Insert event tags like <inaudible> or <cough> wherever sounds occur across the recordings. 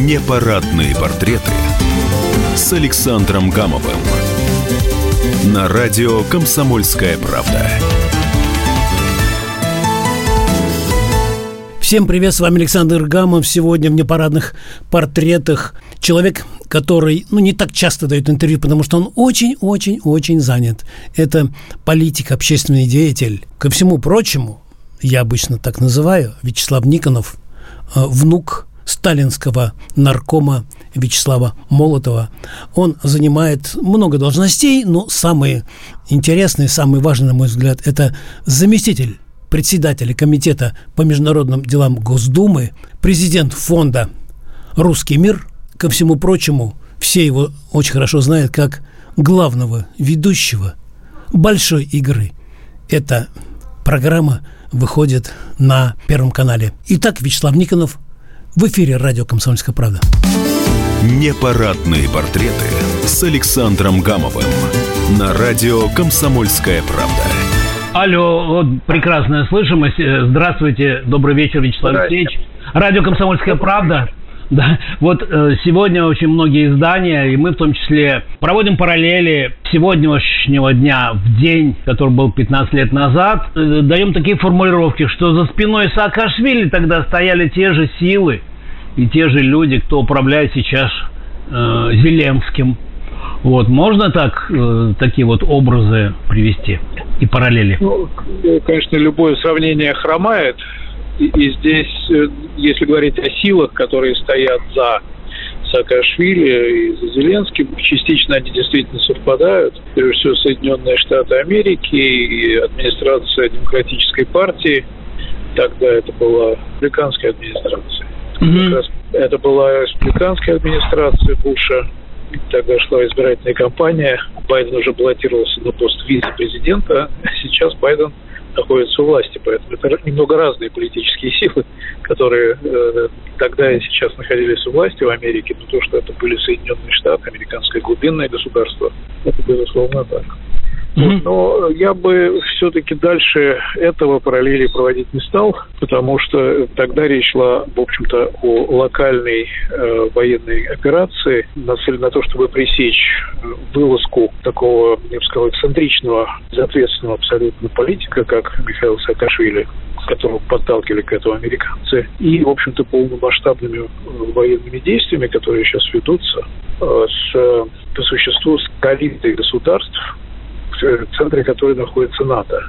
Непарадные портреты с Александром Гамовым на радио «Комсомольская правда». Всем привет, с вами Александр Гамов. Сегодня в непарадных портретах человек, который ну, не так часто дает интервью, потому что он очень-очень-очень занят. Это политик, общественный деятель. Ко всему прочему, я обычно так называю, Вячеслав Никонов, э, внук сталинского наркома Вячеслава Молотова. Он занимает много должностей, но самые интересные, самые важные, на мой взгляд, это заместитель председателя Комитета по международным делам Госдумы, президент фонда «Русский мир». Ко всему прочему, все его очень хорошо знают как главного ведущего большой игры. Эта программа выходит на Первом канале. Итак, Вячеслав Никонов в эфире радио «Комсомольская правда». Непарадные портреты с Александром Гамовым на радио «Комсомольская правда». Алло, вот прекрасная слышимость. Э, здравствуйте, добрый вечер, Вячеслав Алексеевич. Радио «Комсомольская правда». <laughs> Да, вот э, сегодня очень многие издания, и мы в том числе, проводим параллели сегодняшнего дня в день, который был 15 лет назад, э, даем такие формулировки, что за спиной Саакашвили тогда стояли те же силы и те же люди, кто управляет сейчас э, Зеленским. Вот, можно так, э, такие вот образы привести и параллели? Ну, конечно, любое сравнение хромает, и, здесь, э, если говорить о силах, которые стоят за Саакашвили и за Зеленским, частично они действительно совпадают. Прежде всего, Соединенные Штаты Америки и администрация Демократической партии. Тогда это была республиканская администрация. Mm-hmm. это была республиканская администрация Буша. Тогда шла избирательная кампания. Байден уже баллотировался на пост вице-президента. А сейчас Байден находятся у власти. Поэтому это немного разные политические <laughs> силы, которые э, тогда и сейчас находились у власти в Америке, но то, что это были Соединенные Штаты, американское глубинное государство, это безусловно так. Mm-hmm. Но я бы все-таки дальше этого параллели проводить не стал, потому что тогда речь шла, в общем-то, о локальной э, военной операции, нацеленной на то, чтобы пресечь э, вылазку такого, я бы сказал, эксцентричного, безответственного абсолютно политика, как Михаил Саакашвили, которого подталкивали к этому американцы, и, в общем-то, полномасштабными э, военными действиями, которые сейчас ведутся, э, с, по существу с коалицией государств, центре которой находится НАТО,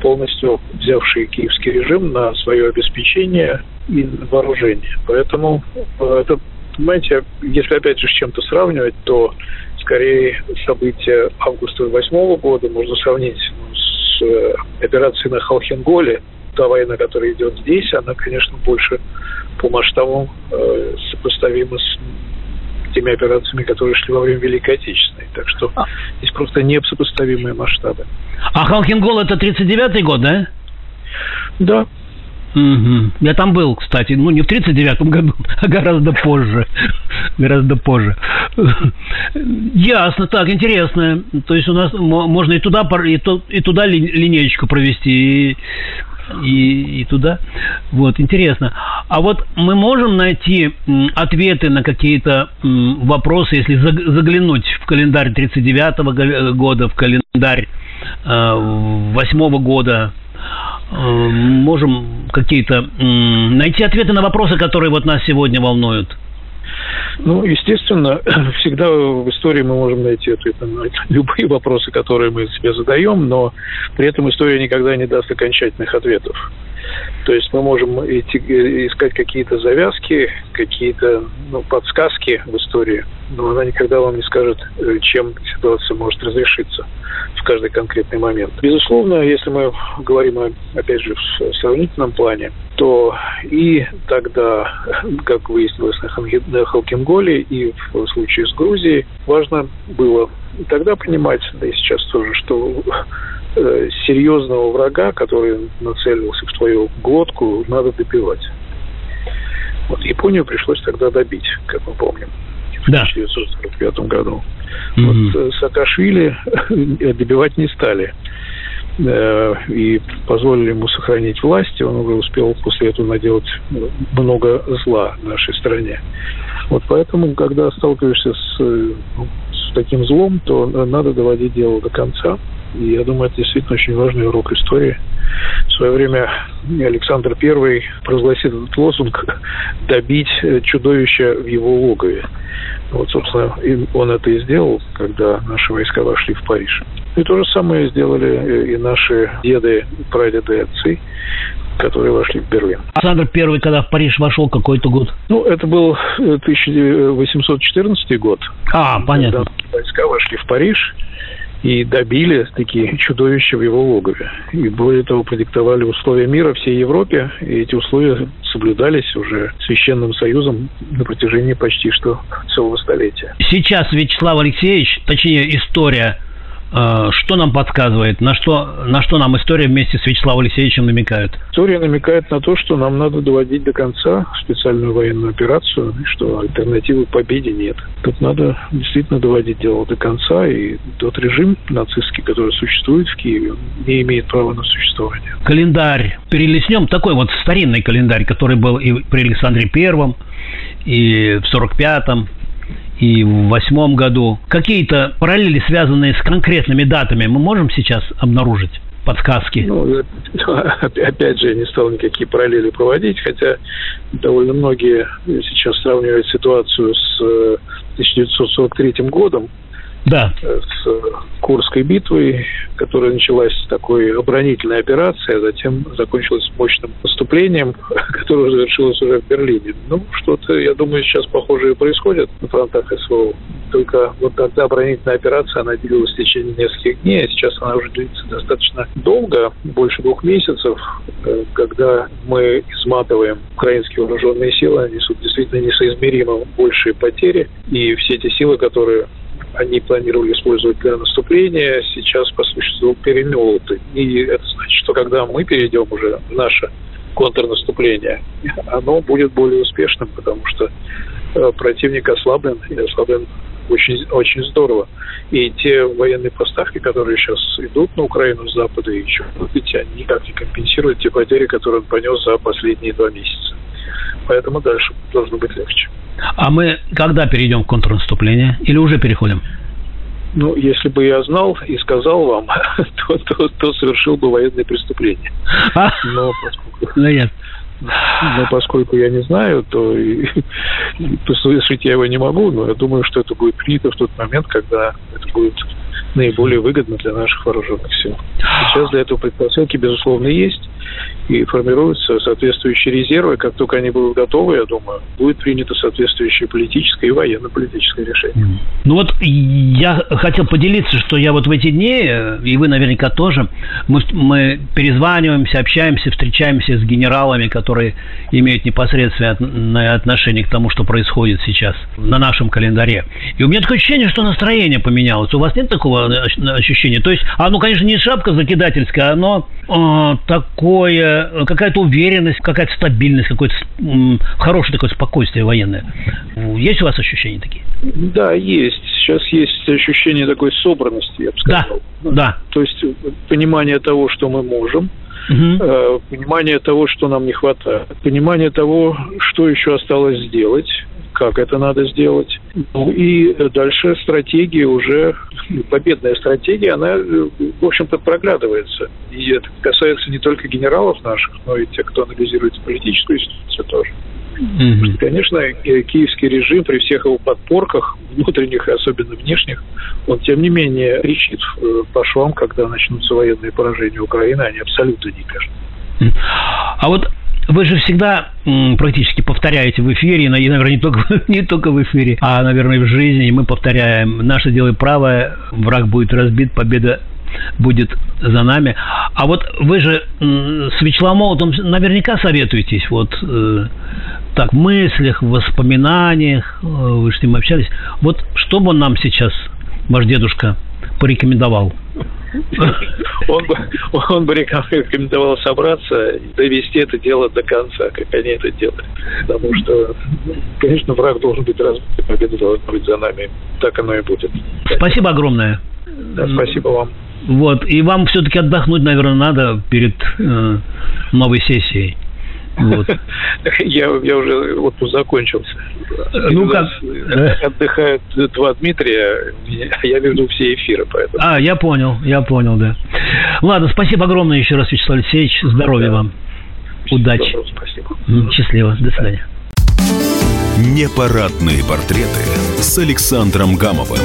полностью взявший киевский режим на свое обеспечение и вооружение. Поэтому э, это, понимаете, если опять же с чем-то сравнивать, то скорее события августа 2008 года можно сравнить с э, операцией на Халхенголе, та война, которая идет здесь, она, конечно, больше по масштабам э, сопоставима с теми операциями, которые шли во время Великой Отечественной. Так что а. здесь просто несопоставимые масштабы. А Халкингол это 39-й год, да? Да. Угу. Я там был, кстати, ну не в 39-м году, а гораздо позже. гораздо позже. Ясно, так, интересно. То есть у нас можно и туда, и, туда линеечку провести, и и, и туда. Вот, интересно. А вот мы можем найти ответы на какие-то вопросы, если заглянуть в календарь 39-го года, в календарь 8 года, э, можем какие-то найти ответы на вопросы, которые вот нас сегодня волнуют? Ну, естественно, <clears throat> всегда в истории мы можем найти ответы на <laughs> любые вопросы, которые мы себе задаем, но при этом история никогда не даст окончательных ответов. То есть мы можем идти, искать какие-то завязки, какие-то ну, подсказки в истории, но она никогда вам не скажет, э, чем ситуация может разрешиться в каждый конкретный момент. Безусловно, если мы говорим, опять же, в сравнительном плане, то и тогда, <laughs> как выяснилось на Халкинголе, и в случае с Грузией, важно было тогда понимать, да и сейчас тоже, что э, серьезного врага, который нацелился в твою глотку, надо добивать. Вот Японию пришлось тогда добить, как мы помним, в да. 1945 году. Mm-hmm. Вот э, Саакашвили добивать не стали э, и позволили ему сохранить власть, и он уже успел после этого наделать много зла нашей стране. Вот поэтому, когда сталкиваешься с, с таким злом, то надо доводить дело до конца. И я думаю, это действительно очень важный урок истории. В свое время Александр I провозгласил этот лозунг «добить чудовище в его логове». Вот, собственно, он это и сделал, когда наши войска вошли в Париж. И то же самое сделали и наши деды, прадеды и отцы которые вошли в Берлин. Александр Первый, когда в Париж вошел, какой-то год? Ну, это был 1814 год. А, понятно. Когда войска вошли в Париж и добили такие чудовища в его логове. И более того, продиктовали условия мира всей Европе, и эти условия соблюдались уже Священным Союзом на протяжении почти что целого столетия. Сейчас Вячеслав Алексеевич, точнее история что нам подсказывает? На что, на что нам история вместе с Вячеславом Алексеевичем намекает? История намекает на то, что нам надо доводить до конца специальную военную операцию, и что альтернативы победе нет. Тут надо действительно доводить дело до конца, и тот режим нацистский, который существует в Киеве, не имеет права на существование. Календарь перелеснем, такой вот старинный календарь, который был и при Александре Первом, и в 45-м, и в восьмом году. Какие-то параллели, связанные с конкретными датами, мы можем сейчас обнаружить? подсказки? Ну, <laughs> опять же, я не стал никакие параллели проводить, хотя довольно многие сейчас сравнивают ситуацию с 1943 э, годом, да. с Курской битвой, которая началась с такой оборонительной операцией, а затем закончилась мощным наступлением, <laughs> которое завершилось уже в Берлине. Ну, что-то, я думаю, сейчас похожее происходит на фронтах СВО. Только вот тогда оборонительная операция, она длилась в течение нескольких дней, а сейчас она уже длится достаточно долго, больше двух месяцев, э, когда мы изматываем украинские вооруженные силы, они несут действительно несоизмеримо большие потери, и все эти силы, которые они планировали использовать для наступления, сейчас по существу перемелоты. И это значит, что когда мы перейдем уже в наше контрнаступление, оно будет более успешным, потому что э, противник ослаблен, и ослаблен очень, очень здорово. И те военные поставки, которые сейчас идут на Украину с Запада и еще быть, они никак не компенсируют те потери, которые он понес за последние два месяца. Поэтому дальше должно быть легче. А мы когда перейдем к контрнаступлению? Или уже переходим? Ну, если бы я знал и сказал вам, <laughs> то, то, то совершил бы военное преступление. А? Но поскольку... Ну, нет. Но поскольку я не знаю, то и, послушать я его не могу, но я думаю, что это будет принято в тот момент, когда это будет наиболее выгодно для наших вооруженных сил. Сейчас для этого предпосылки, безусловно, есть и формируются соответствующие резервы. Как только они будут готовы, я думаю, будет принято соответствующее политическое и военно-политическое решение. Ну вот я хотел поделиться, что я вот в эти дни, и вы наверняка тоже, мы, мы перезваниваемся, общаемся, встречаемся с генералами, которые имеют непосредственное отношение к тому, что происходит сейчас на нашем календаре. И у меня такое ощущение, что настроение поменялось. У вас нет такого ощущения? То есть, оно, конечно, не шапка закидательская, оно э, такое какая-то уверенность, какая-то стабильность, какое-то хорошее такое спокойствие военное. Есть у вас ощущения такие? Да, есть. Сейчас есть ощущение такой собранности, я бы сказал. Да, да. То есть понимание того, что мы можем, угу. понимание того, что нам не хватает, понимание того, что еще осталось сделать, как это надо сделать. Ну и дальше стратегия уже, победная стратегия, она, в общем-то, проглядывается. И это касается не только генералов наших, но и тех, кто анализирует политическую ситуацию тоже. Mm-hmm. Конечно, киевский режим при всех его подпорках, внутренних и особенно внешних, он тем не менее кричит э, по швам, когда начнутся военные поражения Украины, они абсолютно не кажут. А вот вы же всегда практически повторяете в эфире, и, наверное, не только, <laughs> не только в эфире, а, наверное, в жизни, мы повторяем, наше дело правое, враг будет разбит, победа будет за нами. А вот вы же с Вячеславом наверняка советуетесь, вот э, так, в мыслях, в воспоминаниях, э, вы с ним общались. Вот что бы он нам сейчас, ваш дедушка, порекомендовал? Он бы, он бы рекомендовал собраться и довести это дело до конца, как они это делают. Потому что, конечно, враг должен быть разбит, победа должна быть за нами. Так оно и будет. Спасибо огромное. Да, спасибо вам. Вот, и вам все-таки отдохнуть, наверное, надо перед э, новой сессией. Вот. <laughs> Я, я уже отпуск закончился. Ну как? <laughs> Отдыхают два Дмитрия, а я веду все эфиры, поэтому. А, я понял, я понял, да. Ладно, спасибо огромное еще раз, Вячеслав Алексеевич. Здоровья да. вам. Удачи. Спасибо. Счастливо. До свидания. Непарадные портреты с Александром Гамовым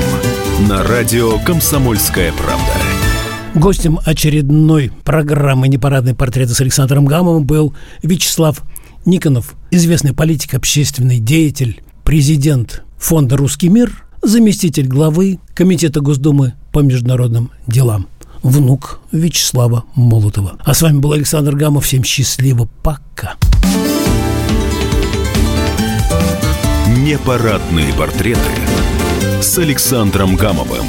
на радио «Комсомольская правда». Гостем очередной программы «Непарадные портреты» с Александром Гамовым был Вячеслав Никонов, известный политик, общественный деятель, президент фонда «Русский мир», заместитель главы Комитета Госдумы по международным делам внук Вячеслава Молотова. А с вами был Александр Гамов. Всем счастливо. Пока. Непарадные портреты с Александром Гамовым.